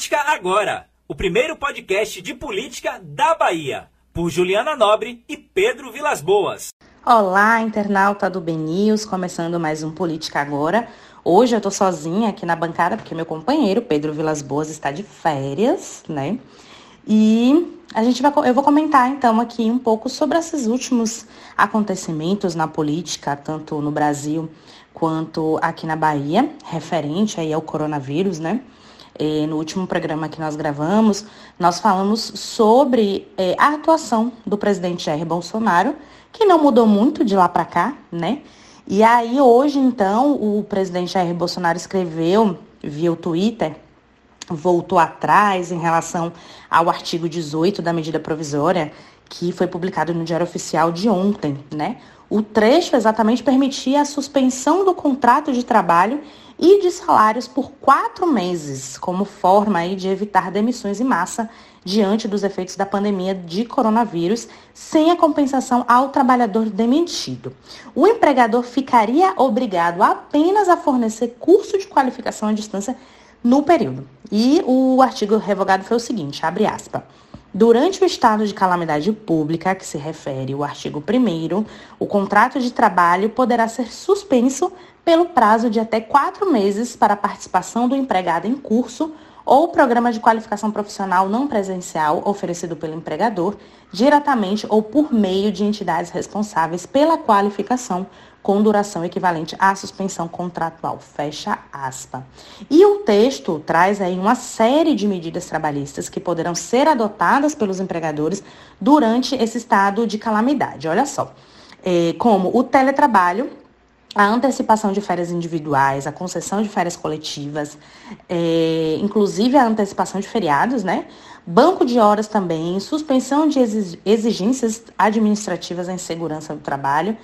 Política Agora, o primeiro podcast de política da Bahia, por Juliana Nobre e Pedro Vilas Boas. Olá, internauta do BNews, começando mais um Política Agora. Hoje eu estou sozinha aqui na bancada porque meu companheiro Pedro Vilas Boas está de férias, né? E a gente vai, eu vou comentar então aqui um pouco sobre esses últimos acontecimentos na política, tanto no Brasil quanto aqui na Bahia, referente aí ao coronavírus, né? E no último programa que nós gravamos, nós falamos sobre é, a atuação do presidente Jair Bolsonaro, que não mudou muito de lá para cá, né? E aí hoje então o presidente Jair Bolsonaro escreveu via o Twitter voltou atrás em relação ao artigo 18 da medida provisória que foi publicado no Diário Oficial de ontem, né? O trecho exatamente permitia a suspensão do contrato de trabalho e de salários por quatro meses, como forma aí de evitar demissões em massa diante dos efeitos da pandemia de coronavírus, sem a compensação ao trabalhador demitido. O empregador ficaria obrigado apenas a fornecer curso de qualificação à distância no período. E o artigo revogado foi o seguinte, abre aspas. Durante o estado de calamidade pública, que se refere o artigo 1 o contrato de trabalho poderá ser suspenso pelo prazo de até quatro meses para a participação do empregado em curso ou programa de qualificação profissional não presencial oferecido pelo empregador, diretamente ou por meio de entidades responsáveis pela qualificação com duração equivalente à suspensão contratual. Fecha aspa. E o texto traz aí uma série de medidas trabalhistas que poderão ser adotadas pelos empregadores durante esse estado de calamidade. Olha só, é, como o teletrabalho, a antecipação de férias individuais, a concessão de férias coletivas, é, inclusive a antecipação de feriados, né? Banco de horas também, suspensão de exigências administrativas em segurança do trabalho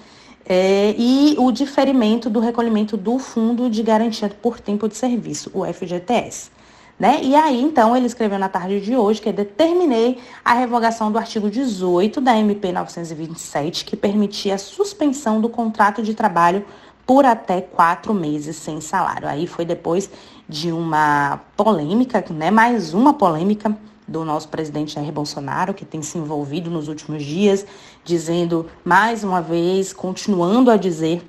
é, e o diferimento do recolhimento do Fundo de Garantia por Tempo de Serviço, o FGTS. Né? E aí, então, ele escreveu na tarde de hoje que determinei a revogação do artigo 18 da MP 927, que permitia a suspensão do contrato de trabalho por até quatro meses sem salário. Aí foi depois de uma polêmica, né? mais uma polêmica do nosso presidente Jair Bolsonaro, que tem se envolvido nos últimos dias, dizendo mais uma vez, continuando a dizer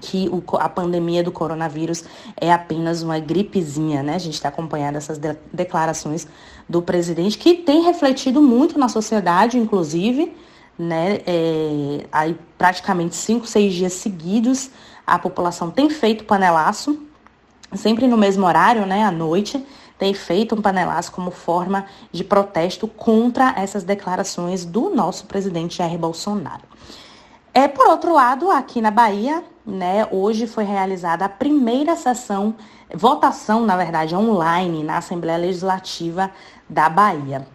que o, a pandemia do coronavírus é apenas uma gripezinha, né? A gente está acompanhando essas de, declarações do presidente, que tem refletido muito na sociedade, inclusive, né? É, aí praticamente cinco, seis dias seguidos, a população tem feito panelaço, sempre no mesmo horário, né? À noite, tem feito um panelaço como forma de protesto contra essas declarações do nosso presidente Jair Bolsonaro. É, por outro lado, aqui na Bahia, né, hoje foi realizada a primeira sessão, votação, na verdade, online na Assembleia Legislativa da Bahia.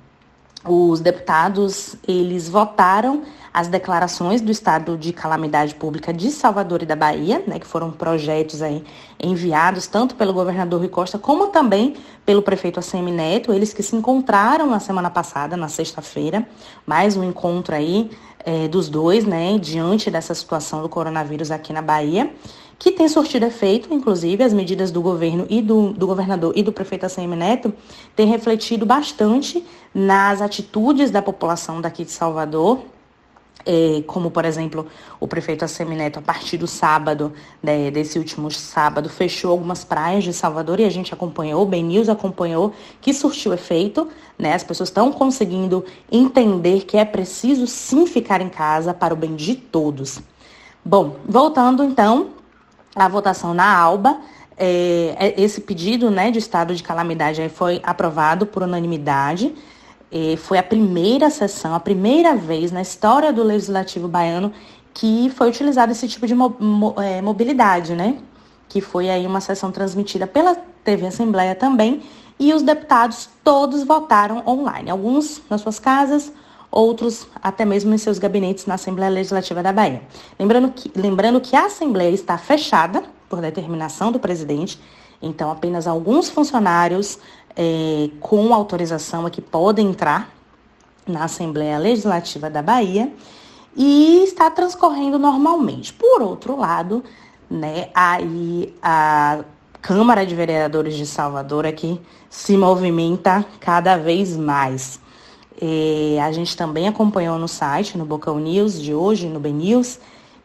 Os deputados, eles votaram as declarações do estado de calamidade pública de Salvador e da Bahia, né, que foram projetos aí enviados tanto pelo governador Rui Costa como também pelo prefeito ACM Neto, eles que se encontraram na semana passada, na sexta-feira, mais um encontro aí é, dos dois, né, diante dessa situação do coronavírus aqui na Bahia, que tem surtido efeito, inclusive as medidas do governo e do, do governador e do prefeito ACM Neto têm refletido bastante nas atitudes da população daqui de Salvador, como, por exemplo, o prefeito Assemineto, a partir do sábado, né, desse último sábado, fechou algumas praias de Salvador e a gente acompanhou, o Ben News acompanhou, que surtiu efeito. Né, as pessoas estão conseguindo entender que é preciso sim ficar em casa para o bem de todos. Bom, voltando então à votação na ALBA, é, é esse pedido né, de estado de calamidade foi aprovado por unanimidade. E foi a primeira sessão, a primeira vez na história do Legislativo Baiano que foi utilizado esse tipo de é, mobilidade, né? Que foi aí uma sessão transmitida pela TV Assembleia também, e os deputados todos votaram online, alguns nas suas casas, outros até mesmo em seus gabinetes na Assembleia Legislativa da Bahia. Lembrando que, lembrando que a Assembleia está fechada por determinação do presidente, então apenas alguns funcionários é, com autorização aqui podem entrar na Assembleia Legislativa da Bahia e está transcorrendo normalmente. Por outro lado, né, aí a Câmara de Vereadores de Salvador aqui se movimenta cada vez mais. E a gente também acompanhou no site, no Bocão News de hoje, no BNews, News,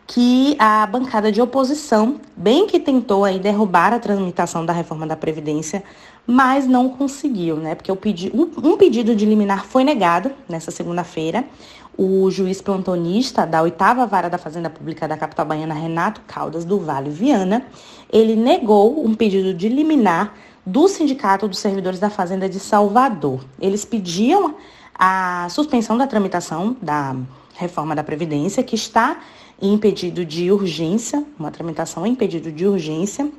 que a bancada de oposição, bem que tentou aí derrubar a tramitação da reforma da Previdência, mas não conseguiu, né? Porque pedi um, um pedido de liminar foi negado nessa segunda-feira. O juiz plantonista da oitava vara da Fazenda Pública da capital baiana, Renato Caldas do Vale Viana, ele negou um pedido de liminar do Sindicato dos Servidores da Fazenda de Salvador. Eles pediam a suspensão da tramitação da reforma da Previdência, que está em pedido de urgência, uma tramitação em pedido de urgência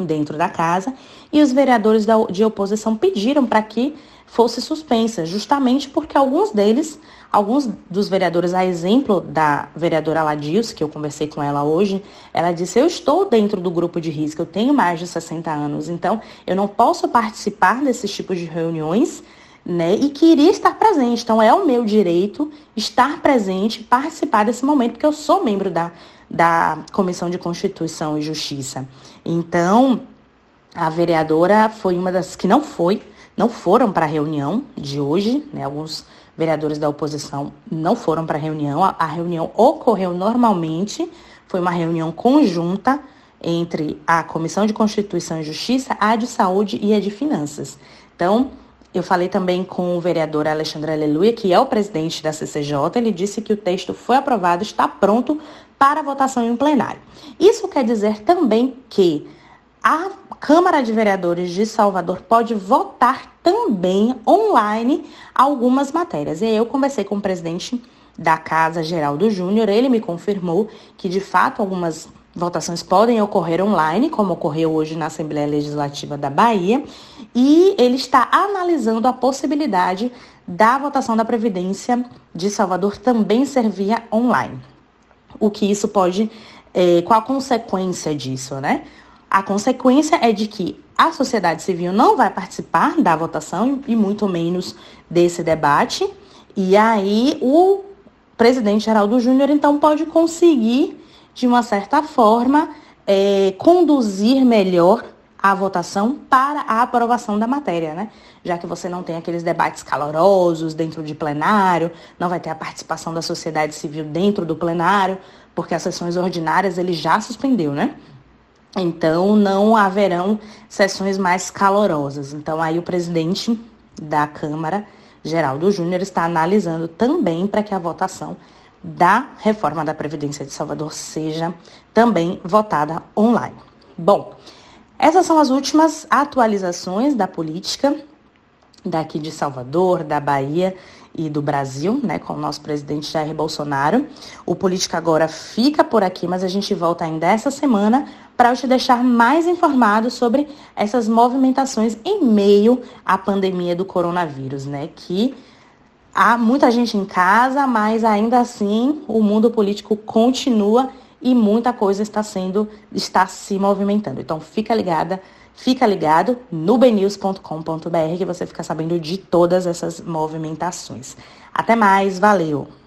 dentro da casa, e os vereadores da, de oposição pediram para que fosse suspensa, justamente porque alguns deles, alguns dos vereadores, a exemplo da vereadora Ladius, que eu conversei com ela hoje, ela disse: Eu estou dentro do grupo de risco, eu tenho mais de 60 anos, então eu não posso participar desses tipos de reuniões né? E queria estar presente. Então, é o meu direito estar presente, participar desse momento, porque eu sou membro da, da Comissão de Constituição e Justiça. Então, a vereadora foi uma das que não foi, não foram para a reunião de hoje, né? Alguns vereadores da oposição não foram para a reunião. A reunião ocorreu normalmente, foi uma reunião conjunta entre a Comissão de Constituição e Justiça, a de Saúde e a de Finanças. Então, eu falei também com o vereador Alexandre Aleluia, que é o presidente da CCJ. Ele disse que o texto foi aprovado, está pronto para votação em plenário. Isso quer dizer também que a Câmara de Vereadores de Salvador pode votar também online algumas matérias. E aí eu conversei com o presidente da Casa, Geraldo Júnior, ele me confirmou que de fato algumas Votações podem ocorrer online, como ocorreu hoje na Assembleia Legislativa da Bahia, e ele está analisando a possibilidade da votação da Previdência de Salvador também ser via online. O que isso pode, é, qual a consequência disso, né? A consequência é de que a sociedade civil não vai participar da votação e muito menos desse debate, e aí o presidente Geraldo Júnior então pode conseguir de uma certa forma, é, conduzir melhor a votação para a aprovação da matéria, né? Já que você não tem aqueles debates calorosos dentro de plenário, não vai ter a participação da sociedade civil dentro do plenário, porque as sessões ordinárias ele já suspendeu, né? Então não haverão sessões mais calorosas. Então aí o presidente da Câmara, Geraldo Júnior, está analisando também para que a votação da reforma da Previdência de Salvador seja também votada online. Bom, essas são as últimas atualizações da política daqui de Salvador, da Bahia e do Brasil, né, com o nosso presidente Jair Bolsonaro. O Política agora fica por aqui, mas a gente volta ainda essa semana para te deixar mais informado sobre essas movimentações em meio à pandemia do coronavírus, né, que Há muita gente em casa, mas ainda assim o mundo político continua e muita coisa está sendo, está se movimentando. Então fica ligada, fica ligado no bnews.com.br que você fica sabendo de todas essas movimentações. Até mais, valeu!